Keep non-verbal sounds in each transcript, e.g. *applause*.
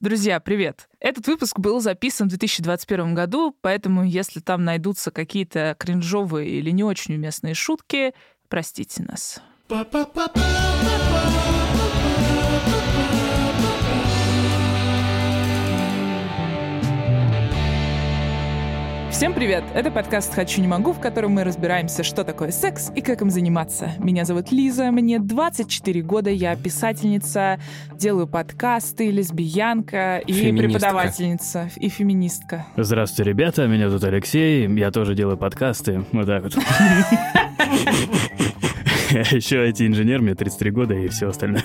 Друзья, привет! Этот выпуск был записан в 2021 году, поэтому если там найдутся какие-то кринжовые или не очень уместные шутки, простите нас. Всем привет! Это подкаст «Хочу, не могу», в котором мы разбираемся, что такое секс и как им заниматься. Меня зовут Лиза, мне 24 года, я писательница, делаю подкасты, лесбиянка и Феминистка. преподавательница, и феминистка. Здравствуйте, ребята, меня зовут Алексей, я тоже делаю подкасты, вот так вот. *laughs* Я еще IT-инженер, мне 33 года и все остальное.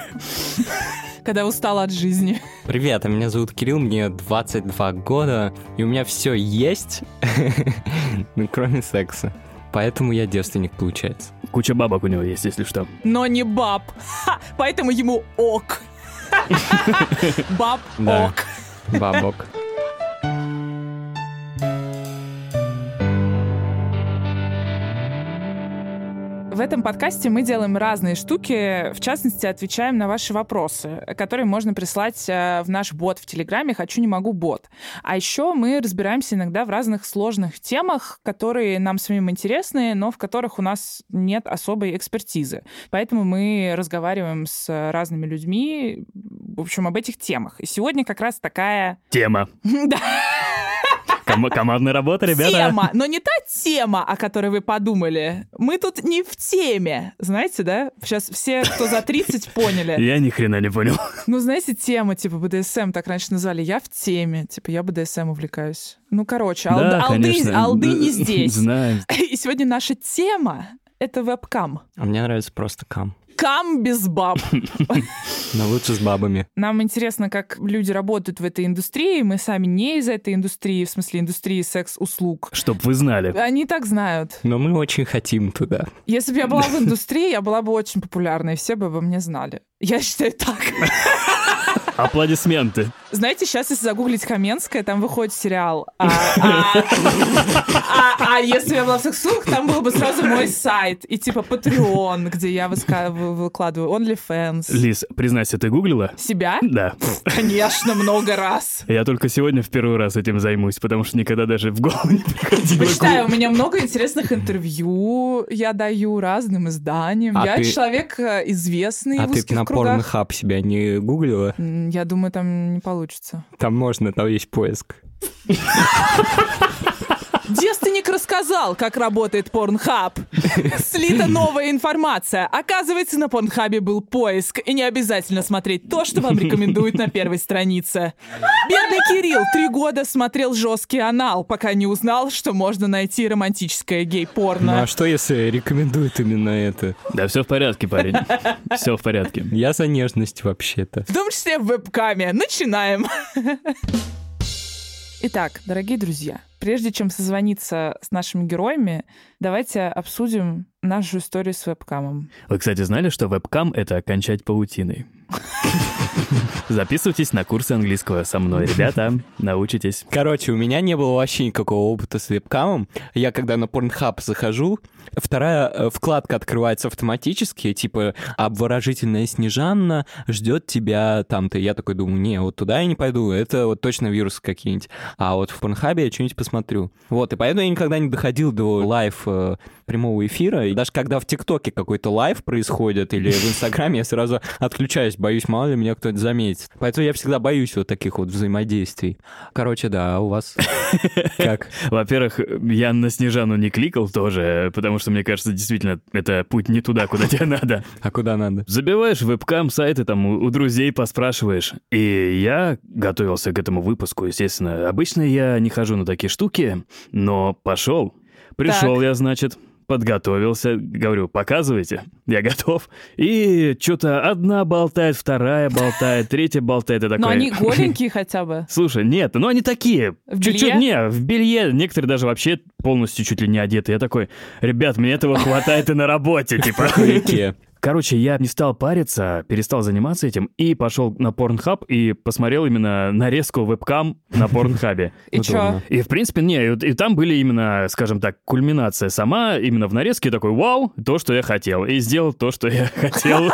Когда устала от жизни. Привет, а меня зовут Кирилл, мне 22 года, и у меня все есть, *laughs* ну, кроме секса. Поэтому я девственник, получается. Куча бабок у него есть, если что. Но не баб. Ха! Поэтому ему ок. *laughs* Баб ок. Бабок. В этом подкасте мы делаем разные штуки, в частности, отвечаем на ваши вопросы, которые можно прислать э, в наш бот в Телеграме «Хочу, не могу» бот. А еще мы разбираемся иногда в разных сложных темах, которые нам самим интересны, но в которых у нас нет особой экспертизы. Поэтому мы разговариваем с разными людьми, в общем, об этих темах. И сегодня как раз такая... Тема. *laughs* Да, Ком- командная работа, ребята. тема, но не та тема, о которой вы подумали. Мы тут не в теме, знаете, да? Сейчас все, кто за 30, поняли. Я ни хрена не понял. Ну, знаете, тема, типа, БДСМ, так раньше называли. Я в теме, типа, я БДСМ увлекаюсь. Ну, короче, алд- Да, алды, конечно. алды не здесь. Знаем. *laughs* И сегодня наша тема — это вебкам. А мне нравится просто кам. Кам без баб. *laughs* Но лучше с бабами. Нам интересно, как люди работают в этой индустрии. Мы сами не из этой индустрии, в смысле индустрии секс-услуг. Чтоб вы знали. Они так знают. Но мы очень хотим туда. Если бы я была в *laughs* индустрии, я была бы очень популярной, все бы обо мне знали. Я считаю так. *laughs* Аплодисменты. Знаете, сейчас, если загуглить Каменская, там выходит сериал. А, а- а- а если я была в сексух, там был бы сразу мой сайт. И типа Patreon, где я выска- вы- выкладываю OnlyFans. Лиз, признайся, ты гуглила? Себя? Да. Конечно, много раз. Я только сегодня в первый раз этим займусь, потому что никогда даже в голову не приходило. Почитаю, у меня много интересных интервью я даю разным изданиям. А я ты- человек э, известный А в ты узких на кругах. Pornhub себя не гуглила? Я думаю, там не получится. Там можно, там есть поиск. *laughs* Девственник рассказал, как работает Порнхаб. Слита новая информация. Оказывается, на Порнхабе был поиск, и не обязательно смотреть то, что вам рекомендуют на первой странице. Бедный Кирилл три года смотрел жесткий анал, пока не узнал, что можно найти романтическое Ну гей-порно. а что, если рекомендуют именно это? Да все в порядке, парень. Все в порядке. Я за нежность вообще-то. В том числе в вебкаме. Начинаем. Итак, дорогие друзья, прежде чем созвониться с нашими героями, давайте обсудим нашу историю с вебкамом. Вы, кстати, знали, что вебкам — это кончать паутиной? *laughs* Записывайтесь на курсы английского со мной, ребята. Научитесь. Короче, у меня не было вообще никакого опыта с вебкамом. Я когда на Pornhub захожу, вторая э, вкладка открывается автоматически, типа обворожительная Снежанна ждет тебя там-то. Я такой думаю, не, вот туда я не пойду, это вот точно вирусы какие-нибудь. А вот в Pornhub я что-нибудь посмотрю. Вот, и поэтому я никогда не доходил до live э, прямого эфира. И даже когда в ТикТоке какой-то live происходит или в Инстаграме, я сразу отключаюсь, боюсь, мало ли меня кто-то заметит. Поэтому я всегда боюсь вот таких вот взаимодействий. Короче, да, а у вас *laughs* как? Во-первых, я на Снежану не кликал тоже, потому что, мне кажется, действительно, это путь не туда, куда тебе надо. *laughs* А куда надо? Забиваешь вебкам сайты, там у, у друзей поспрашиваешь. И я готовился к этому выпуску, естественно. Обычно я не хожу на такие штуки, но пошел. Пришел Так. я, значит, подготовился, говорю, показывайте, я готов. И что-то одна болтает, вторая болтает, третья болтает, и такой... Но они *laughs* голенькие хотя бы. Слушай, нет, ну они такие. В Чуть-чуть, не, в белье. Некоторые даже вообще полностью чуть ли не одеты. Я такой, ребят, мне этого хватает и на работе, типа. Короче, я не стал париться, перестал заниматься этим и пошел на Pornhub и посмотрел именно нарезку вебкам на Порнхабе. *laughs* И чё? И, в принципе, не, и, и там были именно, скажем так, кульминация сама, именно в нарезке такой, вау, то, что я хотел. И сделал то, что я *laughs* хотел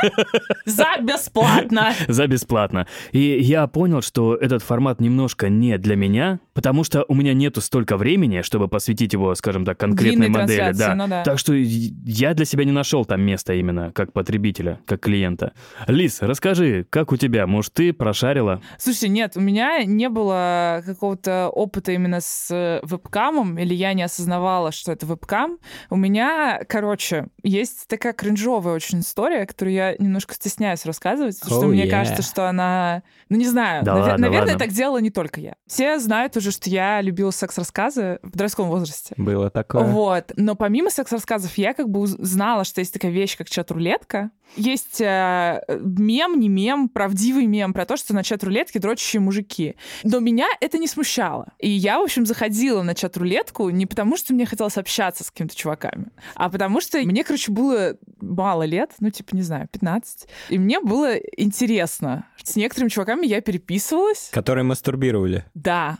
*laughs* За бесплатно. за бесплатно. И я понял, что этот формат немножко не для меня, потому что у меня нету столько времени, чтобы посвятить его, скажем так, конкретной модели. ну да. Так что я для себя не нашел там места именно как потребителя, как клиента. Лиз, расскажи, как у тебя? Может, ты прошарила? Слушай, нет, у меня не было какого-то опыта именно с э, вебкамом, или я не осознавала, что это вебкам. У меня, короче, есть такая кринжовая очень история, которую я немножко стесняюсь рассказывать, потому что Oh, мне yeah. кажется, что она... Ну, не знаю. Да наве- ладно, наверное, ладно. так делала не только я. Все знают уже, что я любила секс-рассказы в подростковом возрасте. Было такое. Вот. Но помимо секс-рассказов, я как бы знала, что есть такая вещь, как чат-рулетка. Есть э, мем, не мем, правдивый мем про то, что на чат-рулетке дрочащие мужики. Но меня это не смущало. И я, в общем, заходила на чат-рулетку не потому, что мне хотелось общаться с какими-то чуваками, а потому что мне, короче, было мало лет, ну, типа, не знаю, 15. И мне было интересно. С некоторыми чуваками я переписывалась. Которые мастурбировали. Да.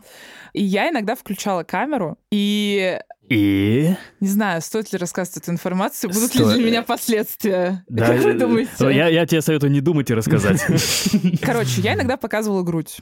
И я иногда включала камеру, и И... не знаю, стоит ли рассказывать эту информацию, будут Сто- ли для меня последствия. Да, как вы э, думаете? Я, я тебе советую не думать и рассказать. Короче, я иногда показывала грудь.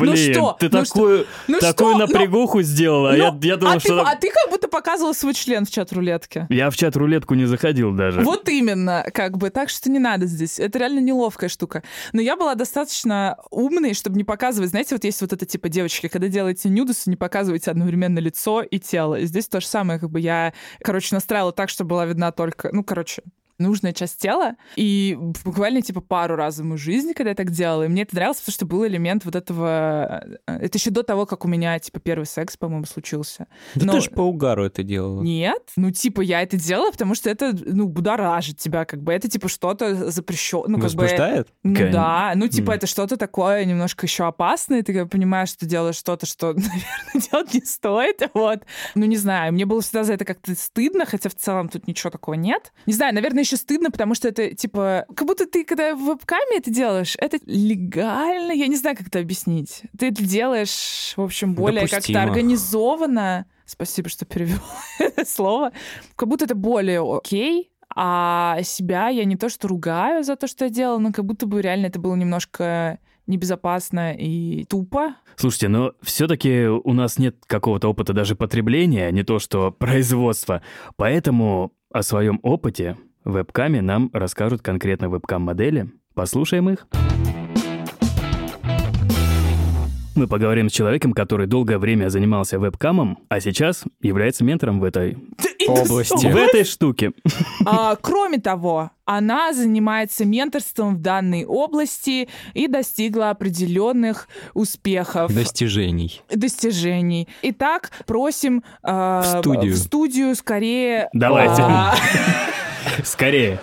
Блин, что? ты Ну такую, Ну такую что? Ну, напрягуху сделала. я, ну, я думал, а, что... ты, а ты как будто показывала свой член в чат-рулетке. Я в чат-рулетку не заходил даже. Вот именно, как бы, так что не надо здесь. Это реально неловкая штука. Но я была достаточно умной, чтобы не показывать, знаете, вот есть вот это типа девочки, когда делаете нюдусы, не показывайте одновременно лицо и тело. И здесь то же самое, как бы я, короче, настраивала так, чтобы была видна только, ну, короче, нужная часть тела. И буквально, типа, пару раз в мою жизнь, когда я так делала, и мне это нравилось, потому что был элемент вот этого... э, Это еще до того, как у меня, типа, первый секс, по-моему, случился. Да Но- ты же по угару это делала. Нет, ну типа я это делала, потому что это ну будоражит тебя, как бы это типа что-то запрещенное, ну как бы Возбуждает? ну Кон- да, ну типа М. это что-то такое немножко еще опасное, ты бы понимаешь, что делаешь что-то, что, *laughs* наверное, делать не стоит, *laughs* вот. Ну не знаю, мне было всегда за это как-то стыдно, хотя в целом тут ничего такого нет. Не знаю, наверное, еще стыдно, потому что это типа, как будто ты когда в вебкаме это делаешь, это легально, я не знаю, как это объяснить. Ты это делаешь, в общем, более как-то организованно. Спасибо, что перевел *laughs* это слово. Как будто это более окей, а себя я не то что ругаю за то, что я делала, но как будто бы реально это было немножко небезопасно и тупо. Слушайте, но все-таки у нас нет какого-то опыта даже потребления, не то что производства. Поэтому о своем опыте вебкаме нам расскажут конкретно вебкам-модели. Послушаем их. Мы поговорим с человеком, который долгое время занимался вебкамом, а сейчас является ментором в этой, Области. в этой штуке. А, кроме того, она занимается менторством в данной области и достигла определенных успехов. Достижений. достижений. Итак, просим э, В студию. в студию скорее. Давайте. А, *laughs* Скорее.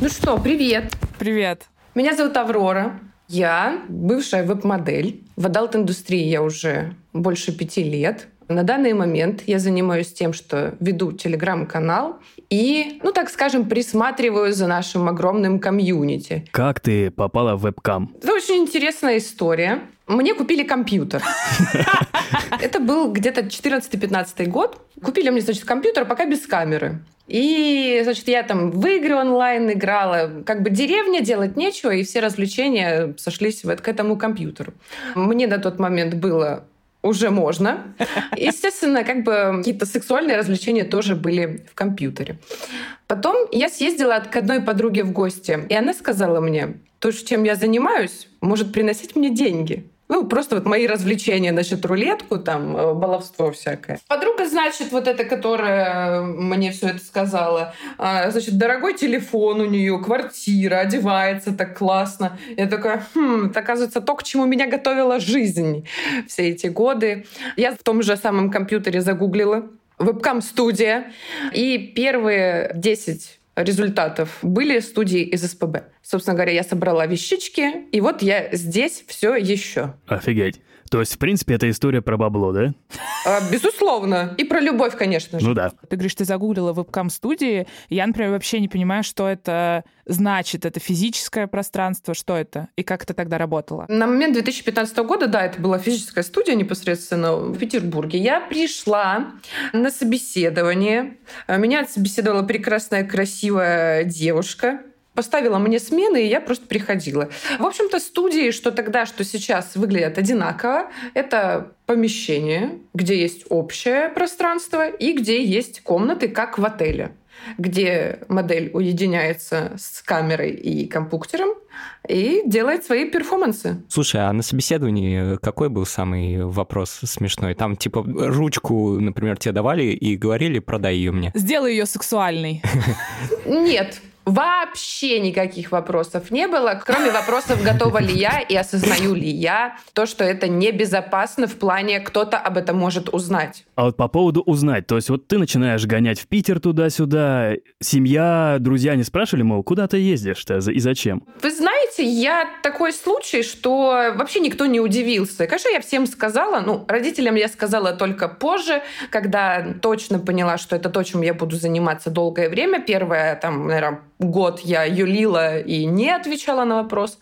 Ну что, привет. Привет. Меня зовут Аврора. Я бывшая веб-модель. В адалт-индустрии я уже больше пяти лет. На данный момент я занимаюсь тем, что веду телеграм-канал и, ну так скажем, присматриваю за нашим огромным комьюнити. Как ты попала в вебкам? Это очень интересная история. Мне купили компьютер. *laughs* Это был где-то 14-15 год. Купили мне, значит, компьютер, пока без камеры. И, значит, я там в игры онлайн играла. Как бы деревня, делать нечего, и все развлечения сошлись вот к этому компьютеру. Мне на тот момент было уже можно. *laughs* Естественно, как бы какие-то сексуальные развлечения тоже были в компьютере. Потом я съездила к одной подруге в гости, и она сказала мне, то, чем я занимаюсь, может приносить мне деньги. Ну, просто вот мои развлечения, значит, рулетку, там, э, баловство всякое. Подруга, значит, вот эта, которая мне все это сказала, а, значит, дорогой телефон у нее, квартира, одевается так классно. Я такая, хм, это, оказывается, то, к чему меня готовила жизнь все эти годы. Я в том же самом компьютере загуглила вебкам-студия, и первые 10 результатов были студии из СПБ. Собственно говоря, я собрала вещички, и вот я здесь все еще. Офигеть. То есть, в принципе, это история про бабло, да? А, безусловно. И про любовь, конечно же. Ну да. Ты говоришь, ты загуглила вебкам-студии. Я, например, вообще не понимаю, что это значит. Это физическое пространство? Что это? И как это тогда работало? На момент 2015 года, да, это была физическая студия непосредственно в Петербурге. Я пришла на собеседование. Меня собеседовала прекрасная, красивая девушка поставила мне смены, и я просто приходила. В общем-то, студии, что тогда, что сейчас, выглядят одинаково. Это помещение, где есть общее пространство и где есть комнаты, как в отеле где модель уединяется с камерой и компьютером и делает свои перформансы. Слушай, а на собеседовании какой был самый вопрос смешной? Там типа ручку, например, тебе давали и говорили, продай ее мне. Сделай ее сексуальной. Нет, Вообще никаких вопросов не было, кроме вопросов, готова ли я и осознаю ли я то, что это небезопасно в плане кто-то об этом может узнать. А вот по поводу узнать, то есть вот ты начинаешь гонять в Питер туда-сюда, семья, друзья не спрашивали, мол, куда ты ездишь-то и зачем? Вы знаете, я такой случай, что вообще никто не удивился. Конечно, я всем сказала, ну, родителям я сказала только позже, когда точно поняла, что это то, чем я буду заниматься долгое время. Первое, там, наверное, год я юлила и не отвечала на вопрос.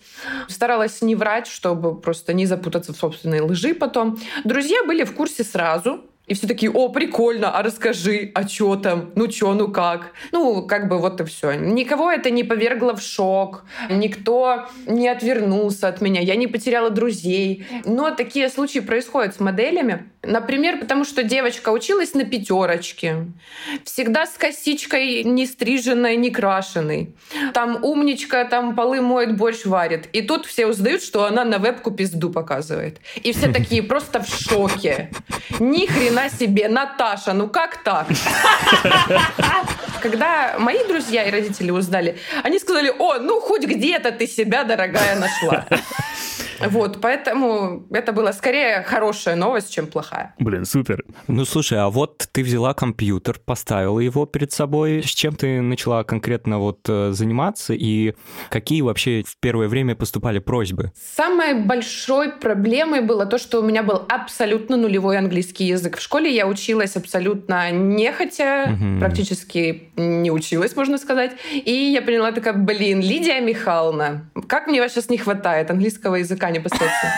Старалась не врать, чтобы просто не запутаться в собственной лжи потом. Друзья были в курсе сразу, и все такие, о, прикольно, а расскажи, а что там, ну что, ну как. Ну, как бы вот и все. Никого это не повергло в шок, никто не отвернулся от меня, я не потеряла друзей. Но такие случаи происходят с моделями. Например, потому что девочка училась на пятерочке, всегда с косичкой не стриженной, не крашеной. Там умничка, там полы моет, борщ варит. И тут все узнают, что она на вебку пизду показывает. И все такие *laughs* просто в шоке. Ни хрена себе, Наташа, ну как так? *laughs* Когда мои друзья и родители узнали, они сказали, о, ну хоть где-то ты себя, дорогая, нашла. Вот, поэтому это была скорее хорошая новость, чем плохая. Блин, супер. Ну, слушай, а вот ты взяла компьютер, поставила его перед собой. С чем ты начала конкретно вот э, заниматься и какие вообще в первое время поступали просьбы? Самой большой проблемой было то, что у меня был абсолютно нулевой английский язык. В школе я училась абсолютно нехотя, угу. практически не училась, можно сказать. И я поняла такая, блин, Лидия Михайловна, как мне вас сейчас не хватает английского языка непосредственно.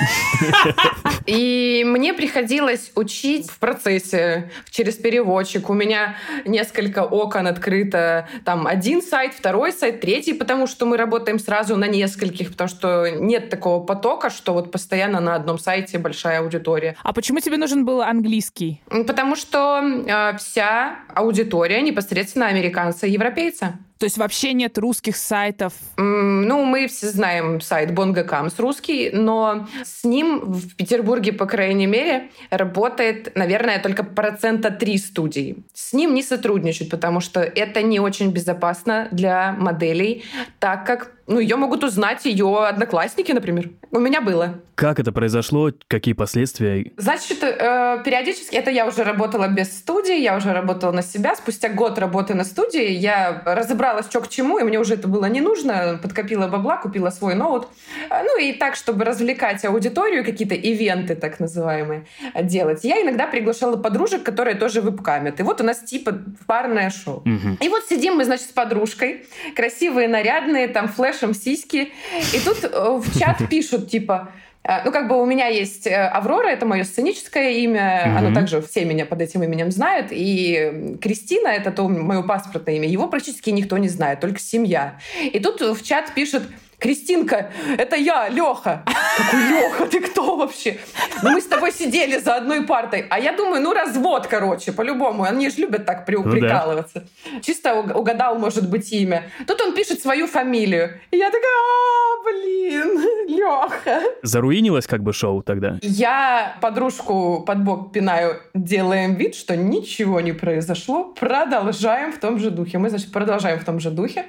И мне приходилось учить в процессе через переводчик. У меня несколько окон открыто. Там один сайт, второй сайт, третий, потому что мы работаем сразу на нескольких, потому что нет такого потока, что вот постоянно на одном сайте большая аудитория. А почему тебе нужен был английский? Потому что э, вся аудитория непосредственно американцы и европейцы. То есть вообще нет русских сайтов? Ну, мы все знаем сайт Bongacams русский, но с ним в Петербурге, по крайней мере, работает, наверное, только процента три студий. С ним не сотрудничают, потому что это не очень безопасно для моделей, так как ну, ее могут узнать ее одноклассники, например. У меня было. Как это произошло? Какие последствия? Значит, э, периодически, это я уже работала без студии, я уже работала на себя. Спустя год работы на студии я разобралась, что к чему, и мне уже это было не нужно. Подкопила бабла, купила свой ноут. Э, ну и так, чтобы развлекать аудиторию, какие-то ивенты так называемые делать. Я иногда приглашала подружек, которые тоже вебкамят. И вот у нас типа парное шоу. Угу. И вот сидим мы, значит, с подружкой, красивые, нарядные, там флеш флешем сиськи. И тут э, в чат *laughs* пишут, типа, э, ну, как бы у меня есть э, Аврора, это мое сценическое имя, mm-hmm. оно также все меня под этим именем знают, и Кристина, это то мое паспортное имя, его практически никто не знает, только семья. И тут в чат пишут, Кристинка, это я, Леха. Какой Леха, ты кто вообще? Ну, мы с тобой сидели за одной партой. А я думаю, ну, развод, короче, по-любому. Они же любят так прикалываться. Ну, да. Чисто угадал, может быть, имя. Тут он пишет свою фамилию. И я такая, а, блин, *laughs* Леха. Заруинилось как бы шоу тогда? Я подружку под бок пинаю, делаем вид, что ничего не произошло. Продолжаем в том же духе. Мы, значит, продолжаем в том же духе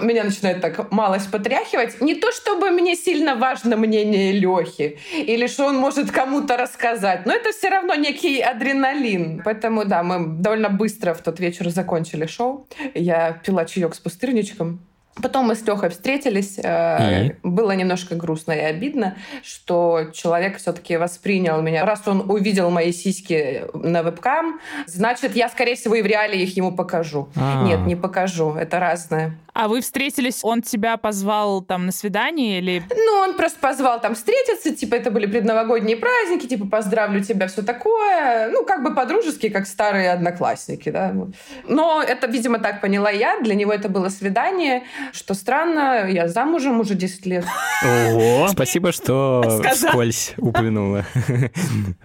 меня начинает так малость потряхивать. Не то, чтобы мне сильно важно мнение Лехи, или что он может кому-то рассказать, но это все равно некий адреналин. Поэтому, да, мы довольно быстро в тот вечер закончили шоу. Я пила чаек с пустырничком, Потом мы с Лехой встретились. И? Было немножко грустно и обидно, что человек все-таки воспринял меня. Раз он увидел мои сиськи на вебкам, значит, я, скорее всего, и в реале их ему покажу. А-а-а. Нет, не покажу. Это разное. А вы встретились, он тебя позвал там на свидание или... Ну, он просто позвал там встретиться, типа это были предновогодние праздники, типа поздравлю тебя, все такое. Ну, как бы по-дружески, как старые одноклассники, да. Но это, видимо, так поняла я. Для него это было свидание. Что странно, я замужем уже 10 лет. Ого! *laughs* Спасибо, что вскользь упомянула.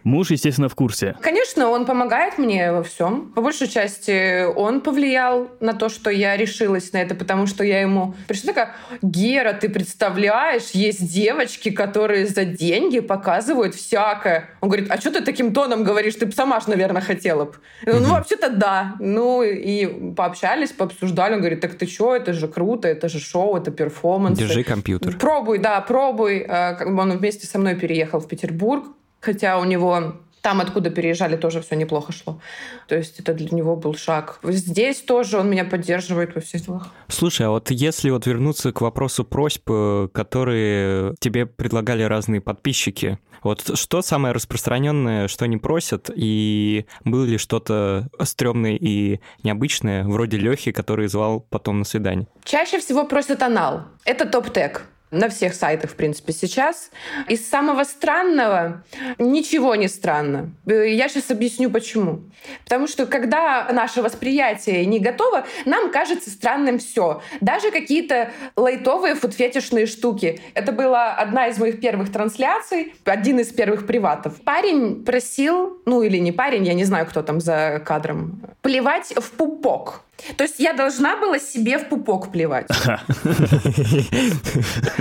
Муж, естественно, в курсе. Конечно, он помогает мне во всем. По большей части он повлиял на то, что я решилась на это, потому потому что я ему пришла такая, Гера, ты представляешь, есть девочки, которые за деньги показывают всякое. Он говорит, а что ты таким тоном говоришь? Ты бы сама ж, наверное, хотела бы. Ну, ну вообще-то да. Ну, и пообщались, пообсуждали. Он говорит, так ты что, это же круто, это же шоу, это перформанс. Держи компьютер. Пробуй, да, пробуй. Э, он вместе со мной переехал в Петербург, хотя у него там, откуда переезжали, тоже все неплохо шло. То есть это для него был шаг. Здесь тоже он меня поддерживает во всех делах. Слушай, а вот если вот вернуться к вопросу просьб, э, которые тебе предлагали разные подписчики, вот что самое распространенное, что они просят, и было ли что-то стрёмное и необычное, вроде Лехи, который звал потом на свидание? Чаще всего просят анал. Это топ-тег на всех сайтах, в принципе, сейчас. Из самого странного ничего не странно. Я сейчас объясню, почему. Потому что когда наше восприятие не готово, нам кажется странным все. Даже какие-то лайтовые футфетишные штуки. Это была одна из моих первых трансляций, один из первых приватов. Парень просил, ну или не парень, я не знаю, кто там за кадром, плевать в пупок. То есть я должна была себе в пупок плевать.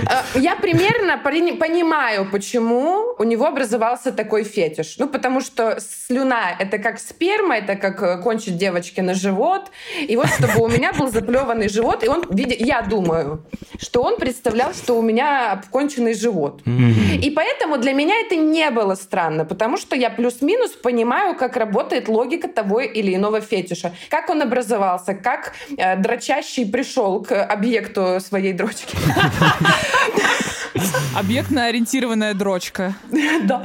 Э, я примерно понимаю, почему у него образовался такой фетиш. Ну, потому что слюна — это как сперма, это как э, кончить девочке на живот. И вот чтобы у меня был заплеванный живот, и он, я думаю, что он представлял, что у меня обконченный живот. И поэтому для меня это не было странно, потому что я плюс-минус понимаю, как работает логика того или иного фетиша, как он образовался, разобрался, как э, дрочащий пришел к объекту своей дрочки. *laughs* Объектно-ориентированная дрочка. *laughs* Да.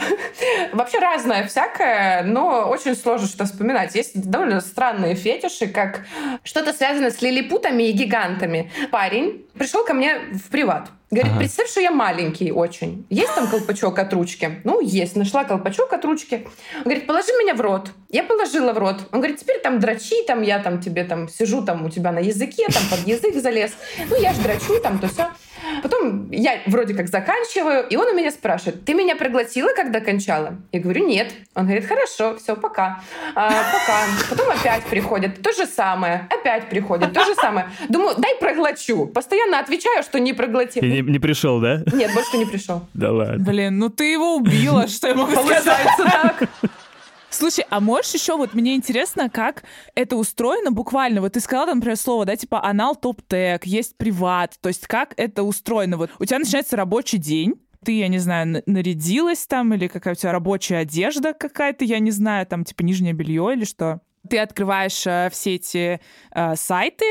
Вообще разное всякое, но очень сложно что вспоминать. Есть довольно странные фетиши, как что-то связанное с лилипутами и гигантами. Парень пришел ко мне в приват. Говорит, ага. представь, что я маленький очень. Есть там колпачок от ручки? Ну, есть. Нашла колпачок от ручки. Он говорит, положи меня в рот. Я положила в рот. Он говорит, теперь там дрочи, там я там тебе там сижу там у тебя на языке, там под язык залез. Ну, я ж дрочу, там то все. Потом я вроде как заканчиваю, и он у меня спрашивает, ты меня проглотила, когда кончала? Я говорю, нет. Он говорит, хорошо, все, пока. А, пока. Потом опять приходит, то же самое. Опять приходит, то же самое. Думаю, дай проглочу. Постоянно отвечаю, что не проглотил. И не, не пришел, да? Нет, больше не пришел. Да ладно. Блин, ну ты его убила, что я могу сказать? так. Слушай, а можешь еще, вот мне интересно, как это устроено буквально? Вот ты сказала, там, например, слово, да, типа анал топ-тег, есть приват, то есть как это устроено? Вот у тебя начинается рабочий день, ты, я не знаю, нарядилась там, или какая у тебя рабочая одежда какая-то, я не знаю, там, типа нижнее белье или что? Ты открываешь э, все эти э, сайты,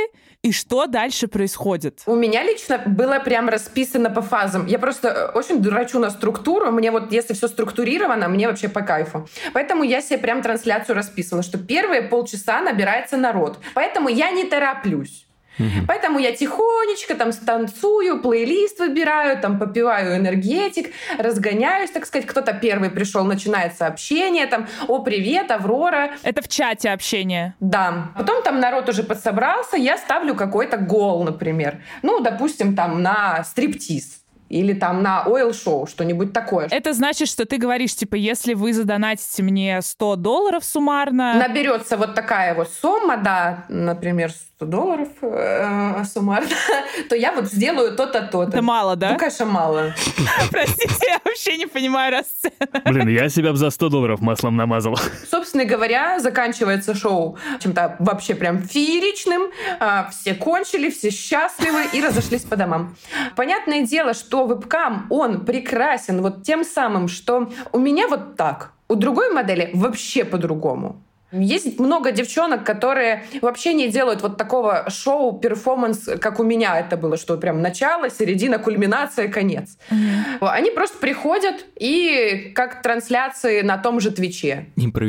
и что дальше происходит? У меня лично было прям расписано по фазам. Я просто э, очень дурачу на структуру. Мне вот, если все структурировано, мне вообще по кайфу. Поэтому я себе прям трансляцию расписывала, что первые полчаса набирается народ. Поэтому я не тороплюсь. Угу. Поэтому я тихонечко там станцую, плейлист выбираю, там попиваю энергетик, разгоняюсь, так сказать. Кто-то первый пришел, начинает сообщение, там, о, привет, Аврора. Это в чате общение? Да. Потом там народ уже подсобрался, я ставлю какой-то гол, например. Ну, допустим, там на стриптиз или там на ойл-шоу, что-нибудь такое. Это значит, что ты говоришь, типа, если вы задонатите мне 100 долларов суммарно... Наберется вот такая вот сумма, да, например, 100 долларов э, суммарно, *laughs* то я вот сделаю то-то, то-то. Это мало, да? Ну, конечно, мало. *laughs* Простите, я вообще не понимаю расценок. Блин, я себя бы за 100 долларов маслом намазал. Собственно говоря, заканчивается шоу чем-то вообще прям фееричным. А, все кончили, все счастливы и разошлись по домам. Понятное дело, что вебкам, он прекрасен вот тем самым, что у меня вот так, у другой модели вообще по-другому. Есть много девчонок, которые вообще не делают вот такого шоу, перформанс, как у меня это было, что прям начало, середина, кульминация, конец. Mm-hmm. Они просто приходят и как трансляции на том же Твиче.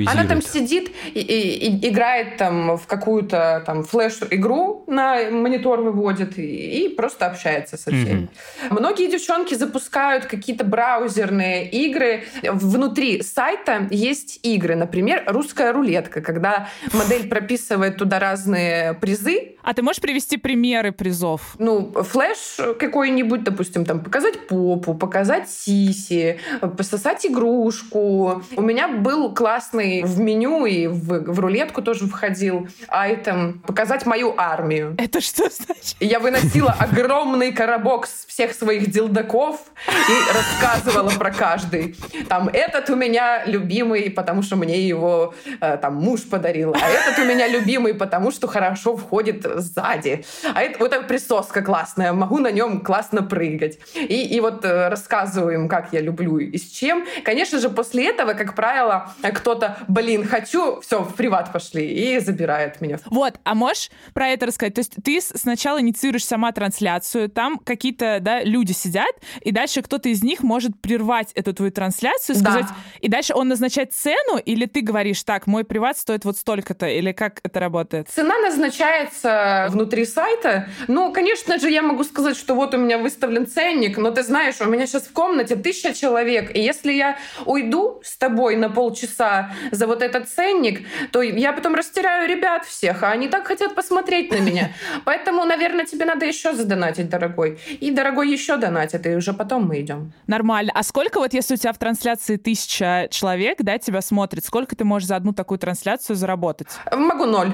Она там сидит и, и, и играет там в какую-то там флеш-игру на монитор выводит и, и просто общается со всеми. Mm-hmm. Многие девчонки запускают какие-то браузерные игры. Внутри сайта есть игры, например, русская рулетка, когда модель прописывает туда разные призы. А ты можешь привести примеры призов? Ну, флеш какой-нибудь, допустим, там показать попу, показать сиси, пососать игрушку. У меня был классный в меню и в, в рулетку тоже входил айтем показать мою армию. Это что значит? Я выносила огромный коробок всех своих дилдаков и рассказывала про каждый. Там этот у меня любимый, потому что мне его э, там муж подарил, а этот у меня любимый, потому что хорошо входит сзади. А это вот эта присоска классная, могу на нем классно прыгать. И, и вот э, рассказываю им, как я люблю и с чем. Конечно же, после этого, как правило, кто-то, блин, хочу, все, в приват пошли, и забирает меня. Вот, а можешь про это рассказать? То есть ты сначала инициируешь сама трансляцию, там какие-то да, люди сидят, и дальше кто-то из них может прервать эту твою трансляцию, сказать, да. и дальше он назначает цену, или ты говоришь, так, мой приват стоит вот столько-то, или как это работает? Цена назначается внутри сайта. Ну, конечно же, я могу сказать, что вот у меня выставлен ценник, но ты знаешь, у меня сейчас в комнате тысяча человек, и если я уйду с тобой на полчаса за вот этот ценник, то я потом растеряю ребят всех, а они так хотят посмотреть на меня. *laughs* Поэтому, наверное, тебе надо еще задонатить, дорогой. И, дорогой, еще донатит, и уже потом мы идем. Нормально. А сколько вот, если у тебя в трансляции тысяча человек, да, тебя смотрит, сколько ты можешь за одну такую трансляцию заработать? Могу ноль.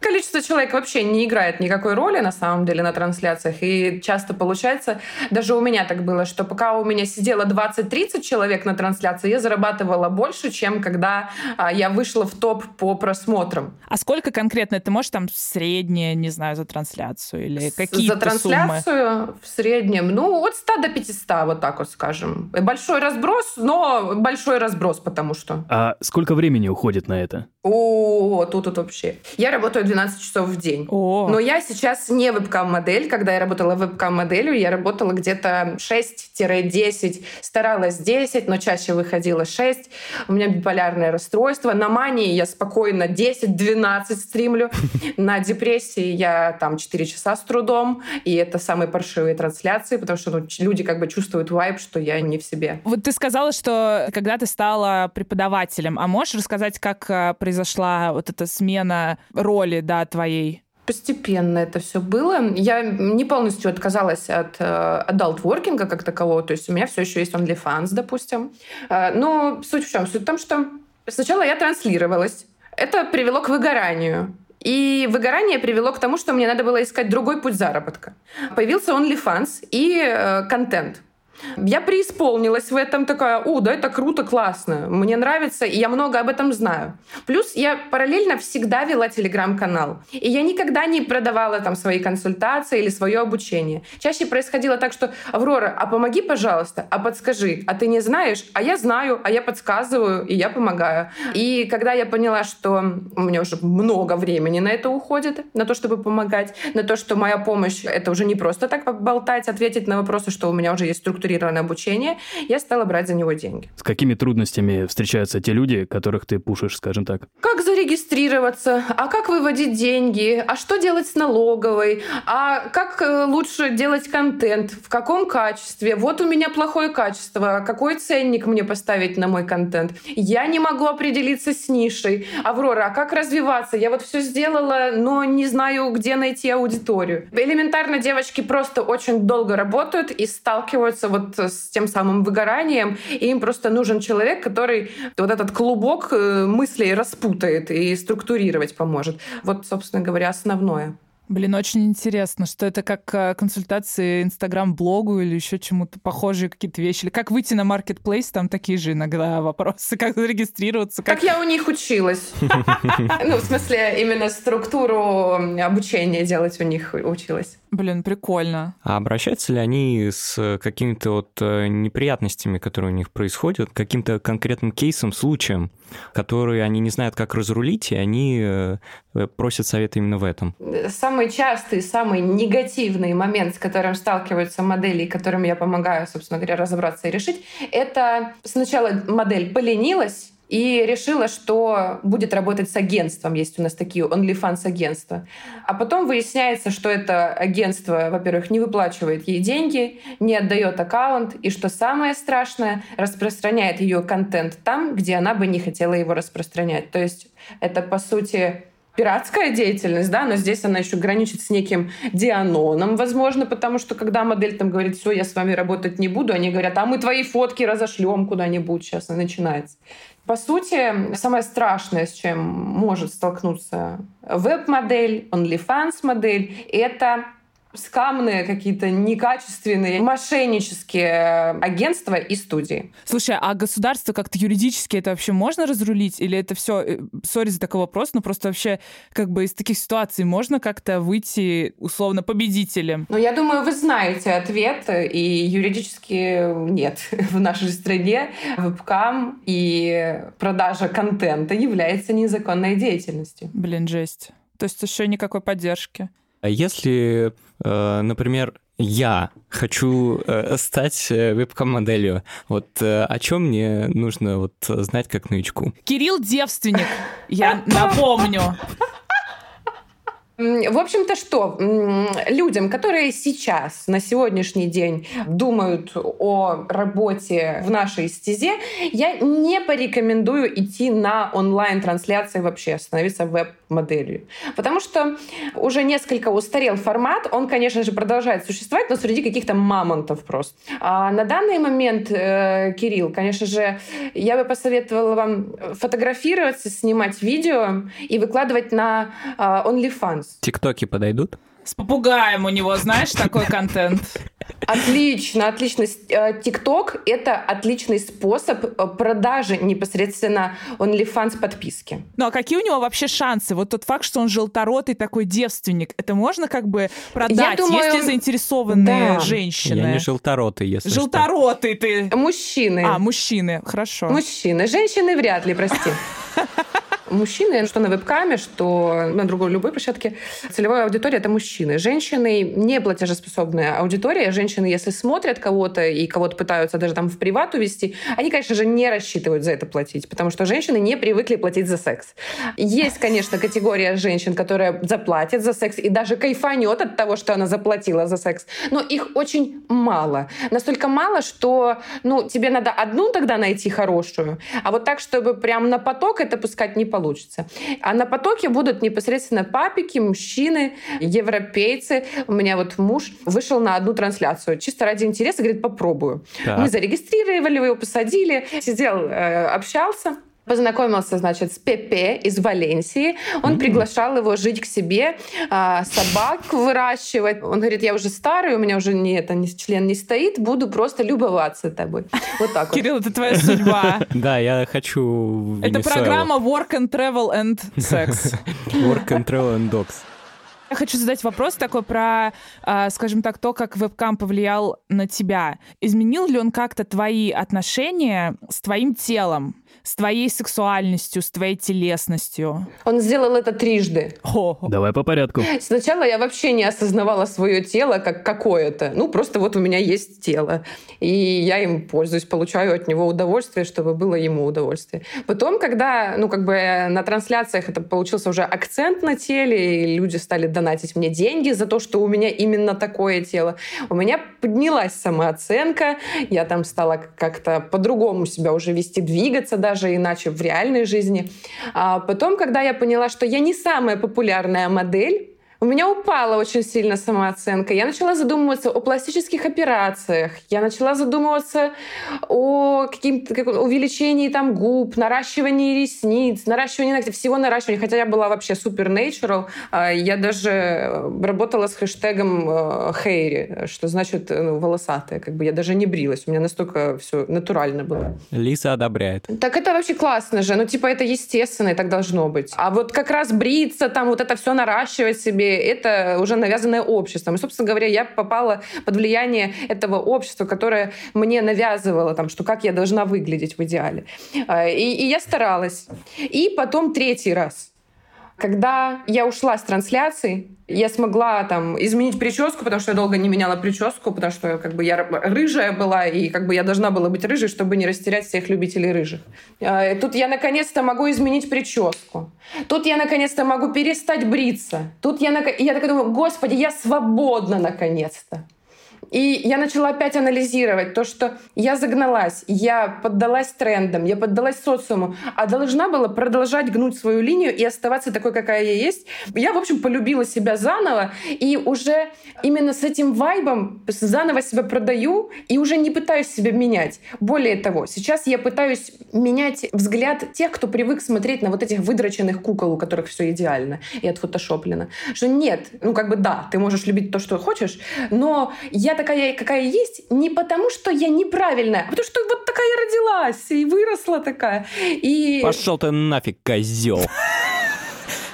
Количество человек вообще не играет никакой роли на самом деле на трансляциях. И часто получается, даже у меня так было, что пока у меня сидело 20-30 человек на трансляции, я зарабатывала больше, чем когда а, я вышла в топ по просмотрам. А сколько конкретно? Ты можешь там среднее, не знаю, за трансляцию или какие-то За трансляцию суммы? в среднем, ну, от 100 до 500, вот так вот скажем. Большой разброс, но большой разброс, потому что. А сколько времени уходит на это? О, тут, тут вообще. Я работаю 12 часов в день. О. Но я сейчас не вебкам-модель. Когда я работала вебкам-моделью, я работала где-то 6-10. Старалась 10, но чаще выходила 6. У меня биполярное расстройство. На мании я спокойно 10-12 стримлю. *laughs* На депрессии я там 4 часа с трудом. И это самые паршивые трансляции, потому что ну, люди как бы чувствуют вайб, что я не в себе. Вот ты сказала, что когда ты стала преподавателем, а можешь рассказать, как произошло произошла вот эта смена роли, да, твоей? Постепенно это все было. Я не полностью отказалась от э, adult-working а как такового, то есть у меня все еще есть OnlyFans, допустим. Э, но суть в чем? Суть в том, что сначала я транслировалась. Это привело к выгоранию. И выгорание привело к тому, что мне надо было искать другой путь заработка. Появился OnlyFans и э, контент. Я преисполнилась в этом, такая, о, да, это круто, классно, мне нравится, и я много об этом знаю. Плюс я параллельно всегда вела телеграм-канал, и я никогда не продавала там свои консультации или свое обучение. Чаще происходило так, что, Аврора, а помоги, пожалуйста, а подскажи, а ты не знаешь, а я знаю, а я подсказываю, и я помогаю. И когда я поняла, что у меня уже много времени на это уходит, на то, чтобы помогать, на то, что моя помощь — это уже не просто так болтать, ответить на вопросы, что у меня уже есть структура структурированное обучение, я стала брать за него деньги. С какими трудностями встречаются те люди, которых ты пушишь, скажем так? Как зарегистрироваться? А как выводить деньги? А что делать с налоговой? А как э, лучше делать контент? В каком качестве? Вот у меня плохое качество. Какой ценник мне поставить на мой контент? Я не могу определиться с нишей. Аврора, а как развиваться? Я вот все сделала, но не знаю, где найти аудиторию. Элементарно девочки просто очень долго работают и сталкиваются вот вот с тем самым выгоранием, и им просто нужен человек, который вот этот клубок э, мыслей распутает и структурировать поможет. Вот, собственно говоря, основное. Блин, очень интересно, что это как э, консультации Инстаграм-блогу или еще чему-то похожие какие-то вещи. Или как выйти на маркетплейс, там такие же иногда *laughs* вопросы, как зарегистрироваться. Как, как я у них училась. *laughs* Ну, в смысле, именно структуру обучения делать у них училась. Блин, прикольно. А обращаются ли они с какими-то вот э, неприятностями, которые у них происходят, каким-то конкретным кейсом, случаем, которые они не знают, как разрулить, и они э, просят совета именно в этом? Самый частый, самый негативный момент, с которым сталкиваются модели, и которым я помогаю, собственно говоря, разобраться и решить, это сначала модель поленилась, и решила, что будет работать с агентством. Есть у нас такие OnlyFans агентства. А потом выясняется, что это агентство, во-первых, не выплачивает ей деньги, не отдает аккаунт, и что самое страшное, распространяет ее контент там, где она бы не хотела его распространять. То есть это, по сути, пиратская деятельность, да, но здесь она еще граничит с неким дианоном, возможно, потому что когда модель там говорит, все, я с вами работать не буду, они говорят, а мы твои фотки разошлем куда-нибудь, сейчас и начинается. По сути, самое страшное, с чем может столкнуться веб-модель, OnlyFans-модель, это скамные какие-то некачественные, мошеннические агентства и студии. Слушай, а государство как-то юридически это вообще можно разрулить? Или это все, э, сори за такой вопрос, но просто вообще как бы из таких ситуаций можно как-то выйти условно победителем? Ну, я думаю, вы знаете ответ, и юридически нет. *laughs* В нашей стране вебкам и продажа контента является незаконной деятельностью. Блин, жесть. То есть еще никакой поддержки. А если, э, например, я хочу э, стать э, вебкам-моделью. Вот о чем мне нужно вот знать как новичку? Кирилл девственник, я напомню. В общем-то, что людям, которые сейчас, на сегодняшний день, думают о работе в нашей стезе, я не порекомендую идти на онлайн-трансляции вообще, становиться веб-моделью. Потому что уже несколько устарел формат, он, конечно же, продолжает существовать, но среди каких-то мамонтов просто. А на данный момент, э, Кирилл, конечно же, я бы посоветовала вам фотографироваться, снимать видео и выкладывать на э, OnlyFans. Тиктоки подойдут? С попугаем у него, знаешь, такой контент. Отлично, отлично. Э, ТикТок — это отличный способ э, продажи непосредственно OnlyFans подписки. Ну а какие у него вообще шансы? Вот тот факт, что он желторотый такой девственник, это можно как бы продать, думаю, есть ли заинтересованные да. женщины? Я не желторотый, если Желторотый что. ты. Мужчины. А, мужчины, хорошо. Мужчины. Женщины вряд ли, прости. *laughs* мужчины, что на вебкаме, что на другой любой площадке, целевая аудитория — это мужчины. Женщины — не платежеспособная аудитория. Женщины, если смотрят кого-то и кого-то пытаются даже там в приват увести, они, конечно же, не рассчитывают за это платить, потому что женщины не привыкли платить за секс. Есть, конечно, категория женщин, которая заплатит за секс и даже кайфанет от того, что она заплатила за секс, но их очень мало. Настолько мало, что ну, тебе надо одну тогда найти хорошую, а вот так, чтобы прям на поток это пускать не получится получится. А на потоке будут непосредственно папики, мужчины, европейцы. У меня вот муж вышел на одну трансляцию. Чисто ради интереса, говорит, попробую. Так. Мы зарегистрировали его, посадили, сидел, э, общался познакомился, значит, с Пепе из Валенсии. Он mm-hmm. приглашал его жить к себе, а, собак выращивать. Он говорит, я уже старый, у меня уже не, это, не, член не стоит, буду просто любоваться тобой. Вот так Кирилл, это твоя судьба. *laughs* Да, я хочу Это программа Work and Travel and Sex. *laughs* Work and Travel and Dogs. Я хочу задать вопрос такой про, э, скажем так, то, как вебкам повлиял на тебя. Изменил ли он как-то твои отношения с твоим телом? С твоей сексуальностью, с твоей телесностью. Он сделал это трижды. О. Давай по порядку. Сначала я вообще не осознавала свое тело как какое-то. Ну, просто вот у меня есть тело. И я им пользуюсь, получаю от него удовольствие, чтобы было ему удовольствие. Потом, когда, ну, как бы на трансляциях это получился уже акцент на теле, и люди стали донатить мне деньги за то, что у меня именно такое тело, у меня поднялась самооценка, я там стала как-то по-другому себя уже вести, двигаться даже иначе в реальной жизни. А потом, когда я поняла, что я не самая популярная модель, у меня упала очень сильно самооценка. Я начала задумываться о пластических операциях. Я начала задумываться о каким-то как, увеличении там губ, наращивании ресниц, наращивании ногтей, всего наращивания. Хотя я была вообще супер natural. А, я даже работала с хэштегом хейри, э, что значит э, ну, волосатая. Как бы я даже не брилась. У меня настолько все натурально было. Лиса одобряет. Так это вообще классно же. Ну, типа, это естественно, и так должно быть. А вот как раз бриться, там вот это все наращивать себе, это уже навязанное обществом. И, собственно говоря, я попала под влияние этого общества, которое мне навязывало, там, что как я должна выглядеть в идеале. А, и, и я старалась. И потом третий раз. Когда я ушла с трансляции, я смогла там изменить прическу, потому что я долго не меняла прическу, потому что как бы я рыжая была, и как бы я должна была быть рыжей, чтобы не растерять всех любителей рыжих. А, тут я наконец-то могу изменить прическу. Тут я наконец-то могу перестать бриться. Тут я, нак... я такая думаю, господи, я свободна наконец-то. И я начала опять анализировать то, что я загналась, я поддалась трендам, я поддалась социуму, а должна была продолжать гнуть свою линию и оставаться такой, какая я есть. Я, в общем, полюбила себя заново, и уже именно с этим вайбом заново себя продаю и уже не пытаюсь себя менять. Более того, сейчас я пытаюсь менять взгляд тех, кто привык смотреть на вот этих выдроченных кукол, у которых все идеально и отфотошоплено. Что нет, ну как бы да, ты можешь любить то, что хочешь, но я такая, какая есть, не потому, что я неправильная, а потому что вот такая родилась и выросла такая. И... Пошел ты нафиг, козел.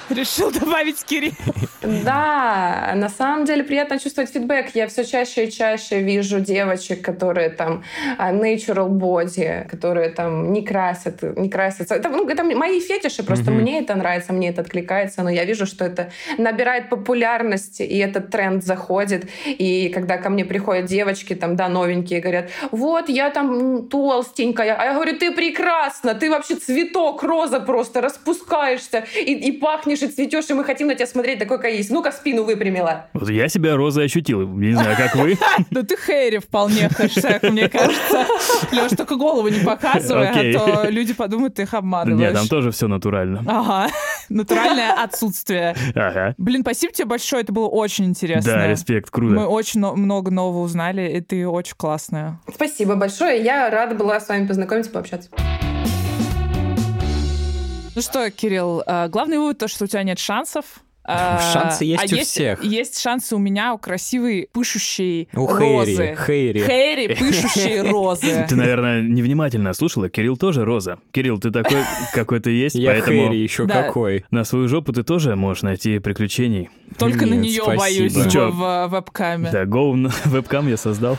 *laughs* Решил добавить Кирилл. Да, на самом деле приятно чувствовать фидбэк. Я все чаще и чаще вижу девочек, которые там а, natural body, которые там не красят, не красятся. Это, ну, это мои фетиши, просто mm-hmm. мне это нравится, мне это откликается, но я вижу, что это набирает популярность, и этот тренд заходит. И когда ко мне приходят девочки, там, да, новенькие, говорят, вот, я там толстенькая, а я говорю, ты прекрасна, ты вообще цветок, роза просто, распускаешься и, и пахнешь и цветешь, и мы хотим на тебя смотреть такой, какая есть. Ну-ка, спину выпрямила. Вот я себя розой ощутил. Не знаю, как вы. *laughs* Да ты Хэри вполне хэштег, мне кажется. Леш, только голову не показывай, а то люди подумают, ты их обманываешь. Нет, там тоже все натурально. Ага. Натуральное отсутствие. Ага. Блин, спасибо тебе большое, это было очень интересно. Да, респект, круто. Мы очень много нового узнали, и ты очень классная. Спасибо большое, я рада была с вами познакомиться, пообщаться. Ну что, Кирилл, э, главный вывод то, что у тебя нет шансов. Э, шансы есть а у всех. Есть шансы у меня, у красивой пышущей у розы. Хэри. Хэри, пышущей *laughs* розы. Ты, наверное, невнимательно слушала. Кирилл тоже роза. Кирилл, ты такой, *laughs* какой ты есть, Я поэтому... Хэри еще какой. На свою жопу ты тоже можешь найти приключений. Только на нее боюсь в вебкаме. Да, Go *laughs* вебкам я создал.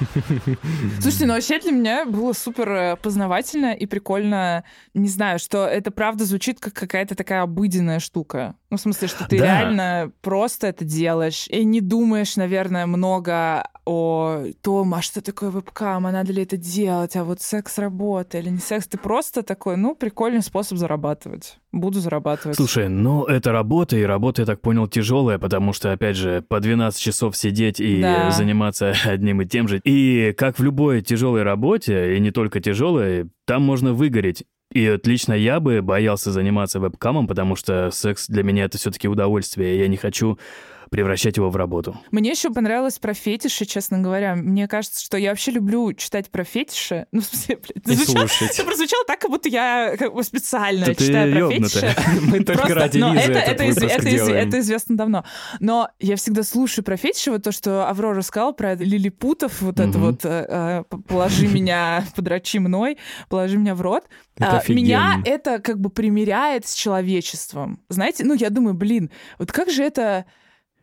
Слушайте, ну вообще для меня было супер э, познавательно и прикольно. Не знаю, что это правда звучит как какая-то такая обыденная штука. Ну, в смысле, что ты реально просто это делаешь и не думаешь, наверное, много о том, а что такое вебкам, а надо ли это делать, а вот секс работа или не секс. Ты просто такой, ну, прикольный способ зарабатывать. Буду зарабатывать. Слушай, ну, это работа, и работа, я так понял, тяжелая, потому что, опять же, по 12 часов сидеть и да. заниматься *laughs* одним и тем же. И как в любой тяжелой работе, и не только тяжелой, там можно выгореть. И отлично я бы боялся заниматься вебкамом, потому что секс для меня это все-таки удовольствие. Я не хочу превращать его в работу. Мне еще понравилось про фетиши, честно говоря. Мне кажется, что я вообще люблю читать про фетиши. *laughs* Ну, в смысле, блядь, это, звучало, это прозвучало так, как будто я как бы специально Тут читаю про фетиши. *laughs* Мы только ради Лизы это, этот это известно давно. Но я всегда слушаю про фетиши, вот то, что Аврора сказала про лилипутов, вот это вот э, э, «положи меня, подрачи мной, положи меня в рот». Это а, меня это как бы примиряет с человечеством. Знаете, ну я думаю, блин, вот как же это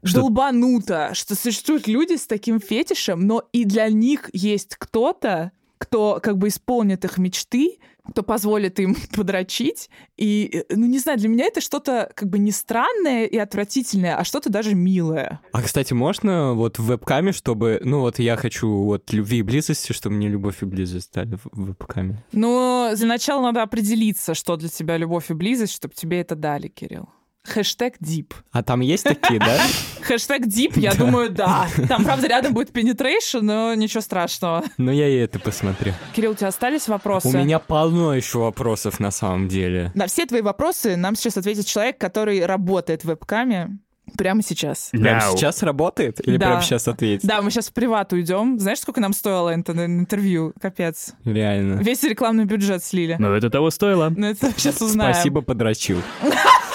что... долбануто, что существуют люди с таким фетишем, но и для них есть кто-то, кто как бы исполнит их мечты, кто позволит им *laughs* подрочить. И, э, ну, не знаю, для меня это что-то как бы не странное и отвратительное, а что-то даже милое. А, кстати, можно вот в вебкаме, чтобы... Ну, вот я хочу вот любви и близости, чтобы мне любовь и близость стали в вебкаме. Ну, для начала надо определиться, что для тебя любовь и близость, чтобы тебе это дали, Кирилл. Хэштег дип. А там есть такие, да? *laughs* Хэштег дип, я думаю, да. Там, правда, рядом будет penetration, но ничего страшного. Ну, я и это посмотрю. Кирилл, у тебя остались вопросы? У меня полно еще вопросов на самом деле. На все твои вопросы нам сейчас ответит человек, который работает в вебкаме. Прямо сейчас. Прямо сейчас работает? Или да. прямо сейчас ответит? Да, мы сейчас в приват уйдем. Знаешь, сколько нам стоило это интервью? Капец. Реально. Весь рекламный бюджет слили. Но это того стоило. Ну, это *laughs* сейчас узнаем. Спасибо, подрочил. *laughs*